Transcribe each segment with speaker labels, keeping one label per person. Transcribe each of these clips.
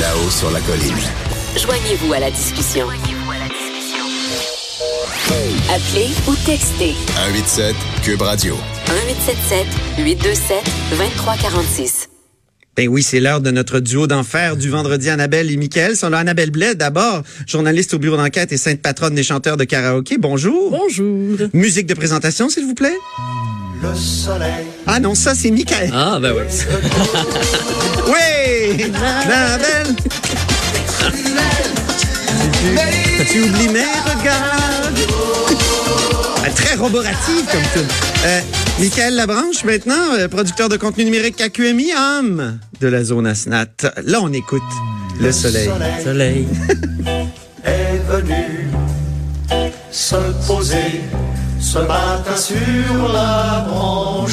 Speaker 1: Là-haut sur la colline.
Speaker 2: Joignez-vous à la discussion. Appelez ou textez
Speaker 1: 187 Cube Radio.
Speaker 2: 1877 827 2346.
Speaker 3: Ben oui, c'est l'heure de notre duo d'enfer du vendredi Annabelle et Michael. Sont là Annabelle Blais d'abord, journaliste au bureau d'enquête et sainte patronne des chanteurs de karaoké. Bonjour.
Speaker 4: Bonjour.
Speaker 3: Musique de présentation, s'il vous plaît.
Speaker 5: Le soleil.
Speaker 3: Ah non, ça c'est Michael.
Speaker 4: Ah, ben ouais.
Speaker 3: Oui! Annabelle! tu, tu oublies mes regards. Ah, Très roborative comme tout. Euh, Michael Labranche, maintenant, euh, producteur de contenu numérique à QMI, homme de la zone ASNAT. Là, on écoute le soleil.
Speaker 4: Soleil.
Speaker 5: est venu se poser ce matin sur la branche.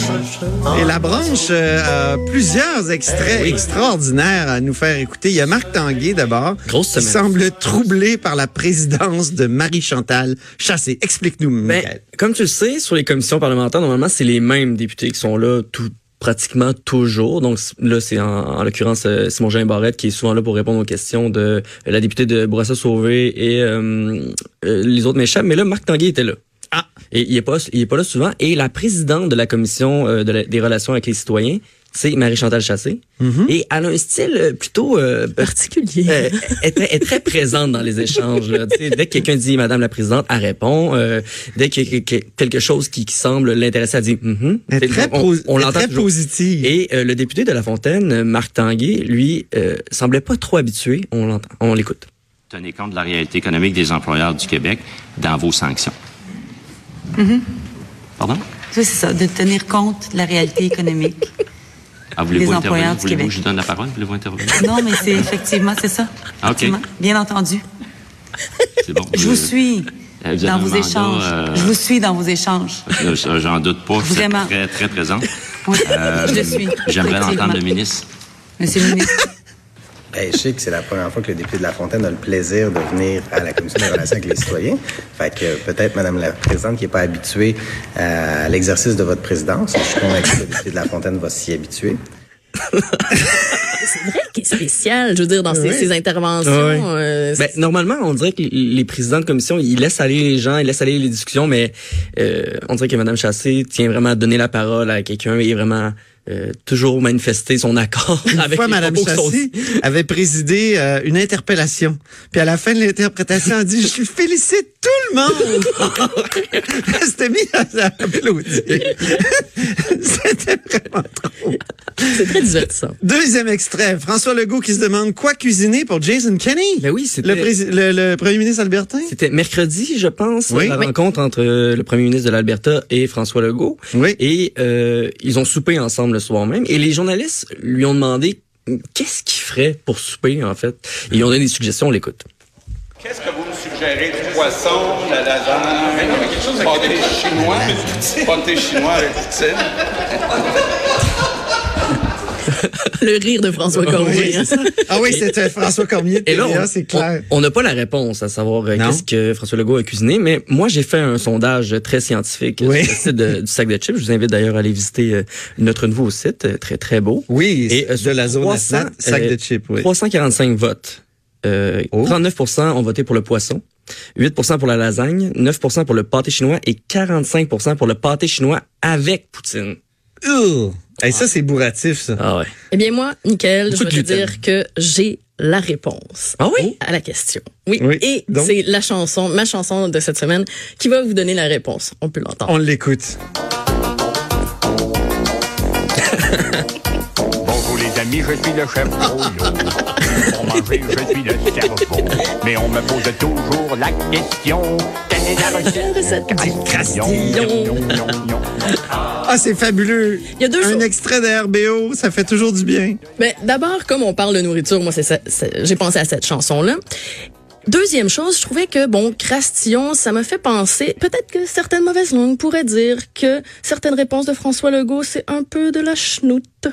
Speaker 3: Et la branche euh, a plusieurs extraits extraordinaires à nous faire écouter. Il y a Marc Tanguay d'abord,
Speaker 4: Grosse
Speaker 3: qui semble troublé par la présidence de Marie-Chantal Chassé. Explique-nous,
Speaker 4: Ben, comme tu le sais, sur les commissions parlementaires, normalement, c'est les mêmes députés qui sont là tout pratiquement toujours. Donc là, c'est en, en l'occurrence euh, Simon Jean Barrette qui est souvent là pour répondre aux questions de euh, la députée de Bourassa-Sauvé et euh, euh, les autres m'échappent. Mais là, Marc Tanguay était là. Et il est pas, il est pas là souvent. Et la présidente de la commission euh, de la- des relations avec les citoyens, c'est Marie-Chantal Chassé. Et elle a un style euh, plutôt euh, particulier. Euh, elle, est très, elle est très présente dans les échanges. Là. Dès que quelqu'un dit Madame la présidente, elle répond. Euh, dès qu'il y a que- que- quelque chose qui, qui semble l'intéresser, elle dit Mhm.
Speaker 3: Elle est très,
Speaker 4: on, l'entend
Speaker 3: très
Speaker 4: toujours.
Speaker 3: positive.
Speaker 4: Et euh, le député de La Fontaine, Marc Tanguay, lui, euh, semblait pas trop habitué. On l'entend, on l'écoute.
Speaker 6: Tenez compte de la réalité économique des employeurs du Québec dans vos sanctions. Pardon?
Speaker 7: Oui, c'est ça, de tenir compte de la réalité économique.
Speaker 6: Ah, voulez-vous intervenir? Voulez-vous que je vous donne la parole? Voulez-vous intervenir?
Speaker 7: Non, mais c'est effectivement, c'est ça.
Speaker 6: Ah, ok.
Speaker 7: Bien entendu.
Speaker 6: C'est bon.
Speaker 7: Je vous suis
Speaker 6: Euh, vous avez
Speaker 7: dans vos
Speaker 6: mandat,
Speaker 7: échanges.
Speaker 6: euh,
Speaker 7: Je vous suis dans vos échanges.
Speaker 6: Ça, J'en doute pas. Vous êtes
Speaker 7: Vraiment.
Speaker 6: très, très présent.
Speaker 7: Oui,
Speaker 6: Euh,
Speaker 7: je suis.
Speaker 6: J'aimerais l'entendre le ministre.
Speaker 7: Monsieur le ministre.
Speaker 8: Ben, je sais que c'est la première fois que le député de La Fontaine a le plaisir de venir à la Commission des relations avec les citoyens. Fait que peut-être Madame la Présidente qui n'est pas habituée euh, à l'exercice de votre présidence. Je suis convaincu que le député de La Fontaine va s'y habituer.
Speaker 9: C'est vrai qu'il est spécial, je veux dire, dans ses, ses interventions. Euh,
Speaker 4: Ben, normalement, on dirait que les- les présidents de commission, ils laissent aller les gens, ils laissent aller les discussions, mais euh, on dirait que Mme Chassé tient vraiment à donner la parole à quelqu'un et vraiment euh, toujours manifester son accord
Speaker 3: Une
Speaker 4: avec
Speaker 3: fois,
Speaker 4: les
Speaker 3: Mme
Speaker 4: sont-
Speaker 3: Chassé avait présidé euh, une interpellation. Puis à la fin de l'interprétation, elle dit « Je félicite tout le monde! » Elle s'était mise à applaudir. C'était vraiment trop.
Speaker 9: c'est très divertissant.
Speaker 3: Deuxième extrait. François Legault qui se demande quoi cuisiner pour Jason Kenney.
Speaker 4: Ben oui, c'était
Speaker 3: Le, le, le premier ministre albertain.
Speaker 4: c'était mercredi, je pense,
Speaker 3: Oui.
Speaker 4: la
Speaker 3: Oui.
Speaker 4: rencontre entre le premier ministre de l'Alberta et François Legault.
Speaker 3: Oui.
Speaker 4: Et euh, ils ont soupé ensemble le soir même. Et les journalistes lui ont demandé qu'est-ce qu'il ferait pour souper, en fait? Et ils ont donné des suggestions, on l'écoute.
Speaker 10: Qu'est-ce que vous me suggérez? Du poisson, de la lasagne? Mais non, mais quelque chose avec des chinois. Pâté chinois avec poutine.
Speaker 9: Le rire de François Cormier. hein.
Speaker 3: Ah oui, c'était François Cormier.
Speaker 4: Et là,
Speaker 3: c'est clair.
Speaker 4: on n'a pas la réponse à savoir euh,
Speaker 3: Non.
Speaker 4: qu'est-ce que François Legault a cuisiné, mais moi, j'ai fait un sondage très scientifique
Speaker 3: Oui.
Speaker 4: sur le site de- du sac de chips. Je vous invite d'ailleurs à aller visiter euh, notre nouveau site, euh, très, très beau.
Speaker 3: Oui,
Speaker 4: Et, euh,
Speaker 3: de
Speaker 4: sur
Speaker 3: la zone
Speaker 4: 300,
Speaker 3: ASNAT, sac
Speaker 4: euh,
Speaker 3: de chips, oui.
Speaker 4: 345 votes. Euh,
Speaker 3: Oh.
Speaker 4: 39% ont voté pour le poisson, 8% pour la lasagne, 9% pour le pâté chinois et 45% pour le pâté chinois avec poutine.
Speaker 3: Ugh. Hey, ça, c'est bourratif, ça.
Speaker 4: Ah ouais.
Speaker 9: Eh bien, moi, Nickel, je
Speaker 4: Beaucoup
Speaker 9: vais
Speaker 4: de
Speaker 9: te dire que j'ai la réponse.
Speaker 4: Ah oui?
Speaker 9: À la question. Oui.
Speaker 3: Oui.
Speaker 9: Et c'est la chanson, ma chanson de cette semaine, qui va vous donner la réponse. On peut l'entendre.
Speaker 3: On l'écoute.
Speaker 10: Bonjour les amis, je suis le chef. Pour manger, je suis le cerveau. Mais on me pose toujours la question.
Speaker 3: Ah, c'est fabuleux.
Speaker 9: Il y a deux
Speaker 3: Un
Speaker 9: choses.
Speaker 3: extrait de RBO, ça fait toujours du bien.
Speaker 9: Mais d'abord, comme on parle de nourriture, moi, c'est ça- c'est- j'ai pensé à cette chanson-là. Deuxième chose, je trouvais que, bon, Crastillon, ça me fait penser, peut-être que certaines mauvaises langues pourraient dire que certaines réponses de François Legault, c'est un peu de la chenoute.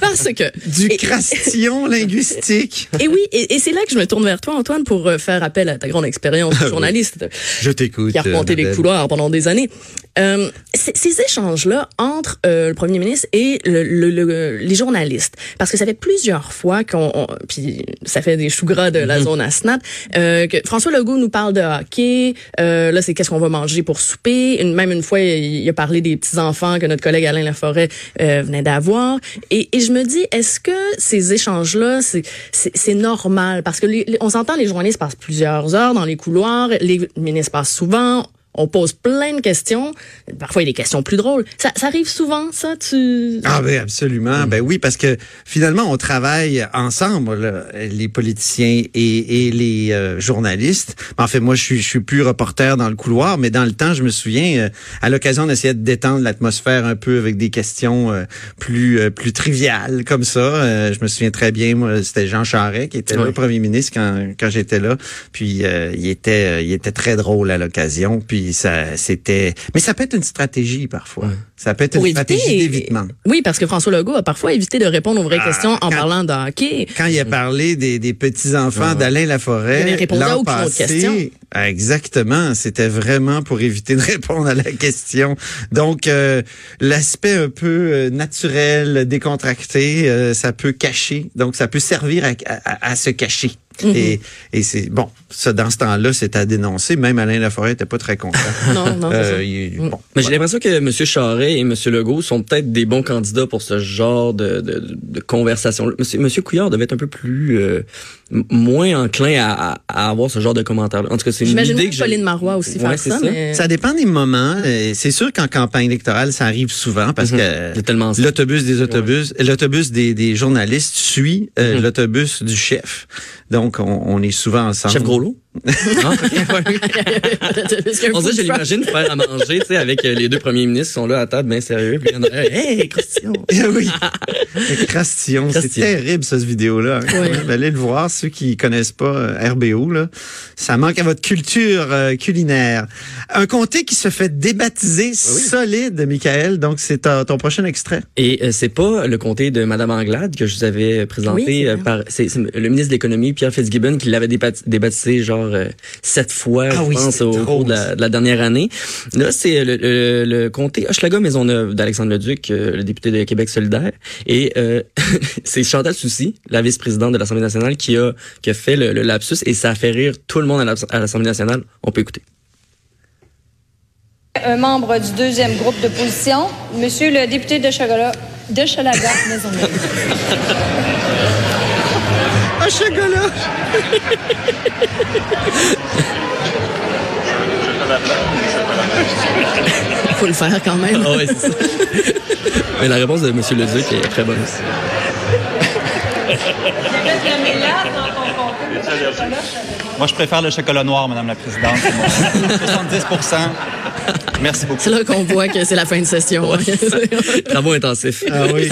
Speaker 9: Parce que...
Speaker 3: Du
Speaker 9: et-
Speaker 3: crastillon linguistique.
Speaker 9: Et oui, et, et c'est là que je me tourne vers toi, Antoine, pour euh, faire appel à ta grande expérience de journaliste
Speaker 3: Je t'écoute.
Speaker 9: qui a remonté les couloirs pendant des années. Euh, ces échanges-là entre euh, le premier ministre et le, le- le- les journalistes, parce que ça fait plusieurs fois qu'on, on- puis ça fait des choux gras de la zone à Snap, euh, que François Legault nous parle de hockey. Euh, là, c'est qu'est-ce qu'on va manger pour souper. Une, même une fois, il, a parlé des petits enfants que notre collègue Alain Laforêt euh, venait d'avoir. Et, et je me dis, est-ce que ces échanges-là, c'est, normal? Parce que les- on s'entend, les journalistes passent plusieurs heures dans les couloirs, les ministres passent souvent. On pose plein de questions. Parfois, il y a des questions plus drôles. Ça, ça arrive souvent, ça, tu...
Speaker 3: Ah ben absolument. Ben oui, parce que finalement, on travaille ensemble, là, les politiciens et, et les euh, journalistes. En fait, moi, je suis, je suis plus reporter dans le couloir, mais dans le temps, je me souviens, euh, à l'occasion d'essayer de détendre l'atmosphère un peu avec des questions euh, plus euh, plus triviales comme ça. euh, je me souviens très bien, moi, c'était Jean Charest qui était là,
Speaker 4: Ouais.
Speaker 3: le premier ministre quand, quand j'étais là. Puis euh, il était il était très drôle à l'occasion. Puis ça c'était, mais ça peut être une stratégie parfois. Ça peut être
Speaker 9: Pour
Speaker 3: une stratégie d'évitement.
Speaker 9: Oui, parce que François Legault a parfois évité de répondre aux vraies
Speaker 3: Ah,
Speaker 9: questions en
Speaker 3: quand-
Speaker 9: parlant de hockey.
Speaker 3: Quand il a parlé des, des petits-enfants d'Alain Laforêt,
Speaker 9: Il autre
Speaker 3: passé,
Speaker 9: question.
Speaker 3: ah, exactement, c'était vraiment pour éviter de répondre à la question. Donc, euh, l'aspect un peu euh, naturel, décontracté, euh, ça peut cacher, donc ça peut servir à, à- à se cacher.
Speaker 9: Mhm.
Speaker 3: Et, et c'est bon, ça dans ce temps-là, c'est à dénoncer. Même Alain Laforêt était pas très content.
Speaker 9: Non, non, c'est
Speaker 3: Euh, il-
Speaker 9: Mm.
Speaker 3: bon,
Speaker 4: Mais j'ai l'impression que M. Charret et M. Legault sont peut-être des bons candidats pour ce genre de, de, de conversation. Monsieur, Monsieur Couillard devait être un peu plus euh, m- moins enclin à, à, à avoir ce genre de commentaires. En tout cas, c'est une
Speaker 9: J'imagine
Speaker 4: idée
Speaker 9: que
Speaker 4: que.
Speaker 9: Pauline Marois aussi
Speaker 4: Ouais,
Speaker 9: faire ça,
Speaker 4: ça.
Speaker 9: mais...
Speaker 3: Ça dépend des moments. Euh, C'est sûr qu'en campagne électorale, ça arrive souvent parce
Speaker 4: Mhm.
Speaker 3: que l'autobus des autobus, l'autobus des, des journalistes suit euh,
Speaker 4: Mhm.
Speaker 3: l'autobus du chef. Donc, on, on est souvent ensemble.
Speaker 4: Chef Groslo?
Speaker 9: Un
Speaker 4: On dirait, je l'imagine faire à manger, tu sais, avec euh, les deux premiers ministres qui sont là à table, bien sérieux, puis il y en a hey, Christian!
Speaker 3: oui. Le Crastillon. C'est terrible, ça, ce vidéo-là.
Speaker 9: Oui.
Speaker 3: Allez le voir, ceux qui connaissent pas euh, RBO, là. Ça manque à votre culture euh, culinaire. Un comté qui se fait débaptiser solide, Michael. Donc, c'est ton prochain extrait.
Speaker 4: Et euh, c'est pas le comté de Madame Anglade que je vous avais présenté
Speaker 9: Oui,
Speaker 4: par c'est le ministre de l'économie Pierre Fitzgibbon qui l'avait débaptisé genre euh, sept fois
Speaker 3: Ah
Speaker 4: je
Speaker 3: oui,
Speaker 4: pense
Speaker 3: c'est
Speaker 4: au cours de la, de la dernière année. Là c'est le, le, le comté Hochelaga Maisonneuve d'Alexandre Leduc euh, le député de Québec solidaire et euh, c'est Chantal Soucy la vice-présidente de l'Assemblée nationale qui a qui a fait le, le lapsus et ça a fait rire tout le monde à l'Ass- à l'Assemblée nationale. On peut écouter.
Speaker 11: Un membre du deuxième groupe d'opposition, Monsieur le député de Chagala, de Chalaga Maisonneuve.
Speaker 3: Ah, chocolat!
Speaker 9: faut le faire quand même.
Speaker 4: Ah ouais, c'est ça. Mais la réponse de Monsieur Leduc est très bonne aussi.
Speaker 12: Moi, je préfère le chocolat noir, Madame la Présidente. C'est mon 70 Merci beaucoup.
Speaker 9: C'est là qu'on voit que c'est la fin de session.
Speaker 4: Travaux intensifs.
Speaker 3: Ah oui.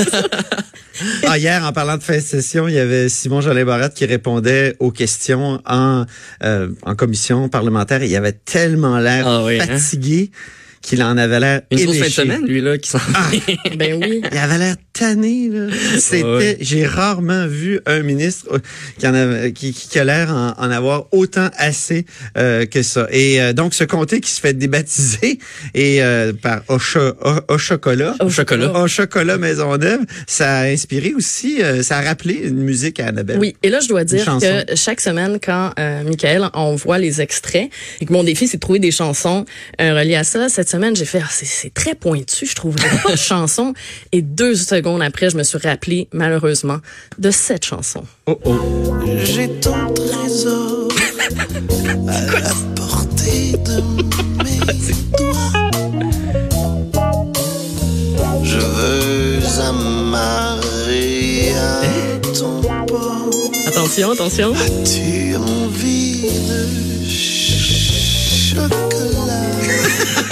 Speaker 3: Ah, hier, en parlant de fin de session, il y avait Simon Jolin Barrette qui répondait aux questions en, euh, en commission parlementaire. Et il avait tellement l'air
Speaker 4: Ah oui, hein?
Speaker 3: Qu'il en avait l'air
Speaker 4: Une grosse fin de semaine, lui, là, qui s'en
Speaker 9: ben oui.
Speaker 3: Il avait l'air tanné, là. C'était,
Speaker 4: Ouais.
Speaker 3: j'ai rarement vu un ministre euh, qui en avait, qui, qui, a l'air en, en avoir autant assez euh, que ça. Et euh, donc, ce comté qui se fait débaptiser et euh, par au, cho- au- au chocolat,
Speaker 9: Au
Speaker 4: chocolat.
Speaker 3: au chocolat Maisonneuve, ça a inspiré aussi, euh, ça a rappelé une musique à Annabelle.
Speaker 9: Oui, et là, je dois dire que chaque semaine, quand euh, Michael envoie les extraits, et que mon défi, c'est de trouver des chansons reliées à ça, cette semaine, j'ai fait, ah, c'est- très pointu, je trouve pas de chanson. Et deux secondes après, je me suis rappelé, malheureusement, de cette chanson.
Speaker 3: Oh oh.
Speaker 5: J'ai ton trésor à la portée de mes doigts. Je veux amarrer à ton port.
Speaker 9: Attention, attention.
Speaker 5: As-tu envie de ch- chocolat?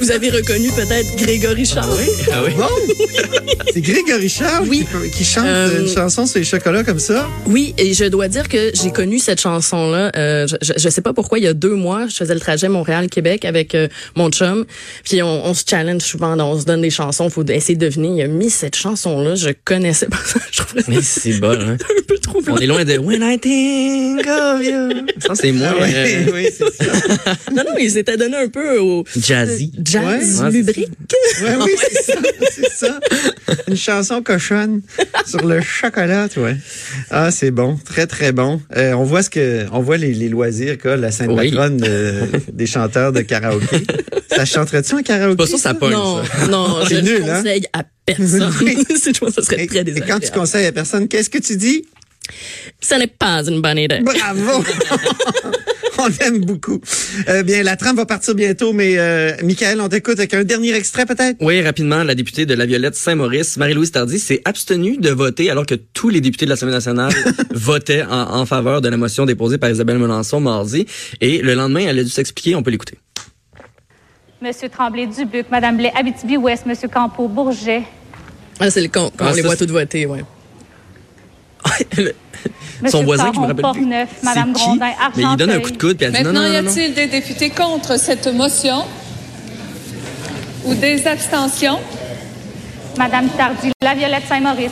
Speaker 9: Vous avez reconnu peut-être Grégory Charles.
Speaker 4: Ah oui?
Speaker 3: Bon, c'est Grégory Charles
Speaker 9: Oui.
Speaker 3: qui, qui chante
Speaker 9: Euh,
Speaker 3: une chanson sur les chocolats comme ça.
Speaker 9: Oui, et je dois dire que j'ai connu cette chanson-là. euh, je, je sais pas pourquoi, il y a deux mois, je faisais le trajet Montréal-Québec avec euh, mon chum. Puis on, on se challenge souvent, on se donne des chansons, faut essayer de deviner. Il a mis cette chanson-là, je connaissais pas ça. Je trouvais
Speaker 4: Mais c'est bon, hein?
Speaker 9: un peu trop
Speaker 4: On est loin de When I think of you. Ça, c'est moins
Speaker 3: oui,
Speaker 4: euh,
Speaker 3: oui, c'est ça.
Speaker 9: Non, non, il s'était donné un peu au
Speaker 4: jazzy.
Speaker 9: jazz
Speaker 4: Ouais.
Speaker 9: lubrique.
Speaker 3: Ouais, oui, c'est ça, c'est ça. Une chanson cochonne sur le chocolat, ouais. Ah, c'est bon, très très bon. Euh, on voit ce que, on voit les, les loisirs qu'a la sainte
Speaker 4: Oui.
Speaker 3: patronne euh, des chanteurs de karaoké. Ça chanterait-tu en karaoké
Speaker 4: Pas sûr que ça? pogne,
Speaker 9: Non,
Speaker 4: ça.
Speaker 9: non, je ne
Speaker 3: hein?
Speaker 9: conseille à personne. Que ça serait
Speaker 3: Et,
Speaker 9: très
Speaker 3: et quand tu
Speaker 9: désagréable.
Speaker 3: conseilles à personne, qu'est-ce que tu dis?
Speaker 9: Ce n'est pas une bonne idée.
Speaker 3: Bravo! on aime beaucoup. Euh, bien, la trame va partir bientôt, mais euh, Michael, on t'écoute avec un dernier extrait peut-être?
Speaker 4: Oui, rapidement, la députée de la Violette Saint-Maurice, Marie-Louise Tardy, s'est abstenue de voter alors que tous les députés de l'Assemblée nationale votaient en, en faveur de la motion déposée par Isabelle Melançon mardi. Et le lendemain, elle a dû s'expliquer. On peut l'écouter.
Speaker 13: Monsieur Tremblay-Dubuc, Madame Blais, Abitibi-Ouest, Monsieur Campo, Bourget,
Speaker 9: Ah, c'est le con, quand
Speaker 4: Ah,
Speaker 9: on les voit toutes voter, ouais.
Speaker 4: Son voisin qui me rappelle plus.
Speaker 13: Madame
Speaker 4: qui?
Speaker 13: Grondin,
Speaker 4: Mais il donne un coup de coude puis elle dit non,
Speaker 14: Maintenant,
Speaker 4: non,
Speaker 14: y
Speaker 4: non, non.
Speaker 14: a-t-il des députés contre cette motion ou des abstentions?
Speaker 13: Madame Tardy, La Violette Saint-Maurice.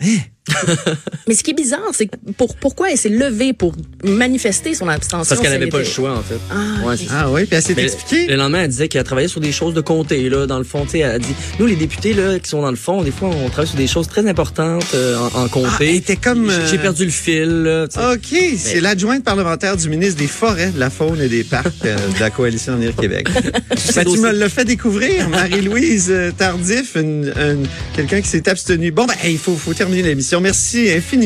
Speaker 9: Mais ce qui est bizarre, c'est que pour, pourquoi elle s'est levée pour manifester son abstention?
Speaker 4: Parce qu'elle n'avait pas le choix, en fait.
Speaker 9: Ah,
Speaker 4: Ouais,
Speaker 9: ok.
Speaker 4: c'est ça.
Speaker 3: Ah oui, puis elle s'est expliquée.
Speaker 4: Le lendemain, elle disait qu'elle travaillait sur des choses de comté, là, dans le fond. Tu sais, elle a dit, nous, les députés, là, qui sont dans le fond, des fois, on travaille sur des choses très importantes euh, en, en
Speaker 3: Ah,
Speaker 4: comté.
Speaker 3: elle était comme,
Speaker 4: J'ai- J'ai
Speaker 3: euh,
Speaker 4: perdu le fil, là.
Speaker 3: OK, c'est l'adjointe parlementaire du ministre des Forêts, de la Faune et des Parcs euh, de la Coalition Avenir Québec. Ben, tu me l'as fait découvrir, Marie-Louise Tardif, une- une- quelqu'un qui s'est abstenu. Bon, ben, il faut, faut terminer l'émission. Merci infiniment,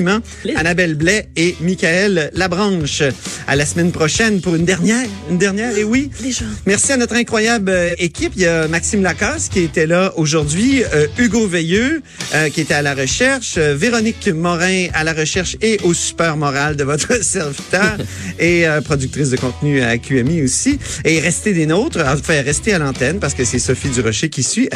Speaker 3: Annabelle Blais et Michael Labranche. À la semaine prochaine pour une dernière, une dernière, et oui.
Speaker 9: Déjà.
Speaker 3: Merci à notre incroyable euh, équipe. Il y a Maxime Lacasse qui était là aujourd'hui, euh, Hugo Veilleux euh, qui était à la recherche, euh, Véronique Morin à la recherche et au super moral de votre serviteur et productrice de contenu à QMI aussi. Et restez des nôtres, enfin restez à l'antenne parce que c'est Sophie Durocher qui suit avec